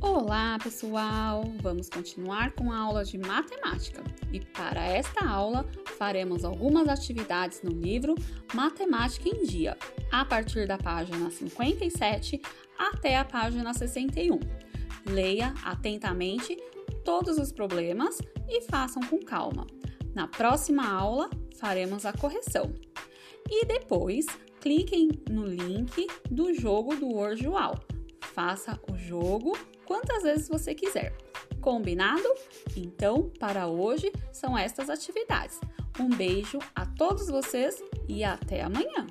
Olá, pessoal! Vamos continuar com a aula de matemática. E para esta aula, faremos algumas atividades no livro Matemática em Dia, a partir da página 57 até a página 61. Leia atentamente todos os problemas e façam com calma. Na próxima aula, faremos a correção. E depois, cliquem no link do jogo do Word Faça o jogo quantas vezes você quiser. Combinado? Então, para hoje são estas atividades. Um beijo a todos vocês e até amanhã!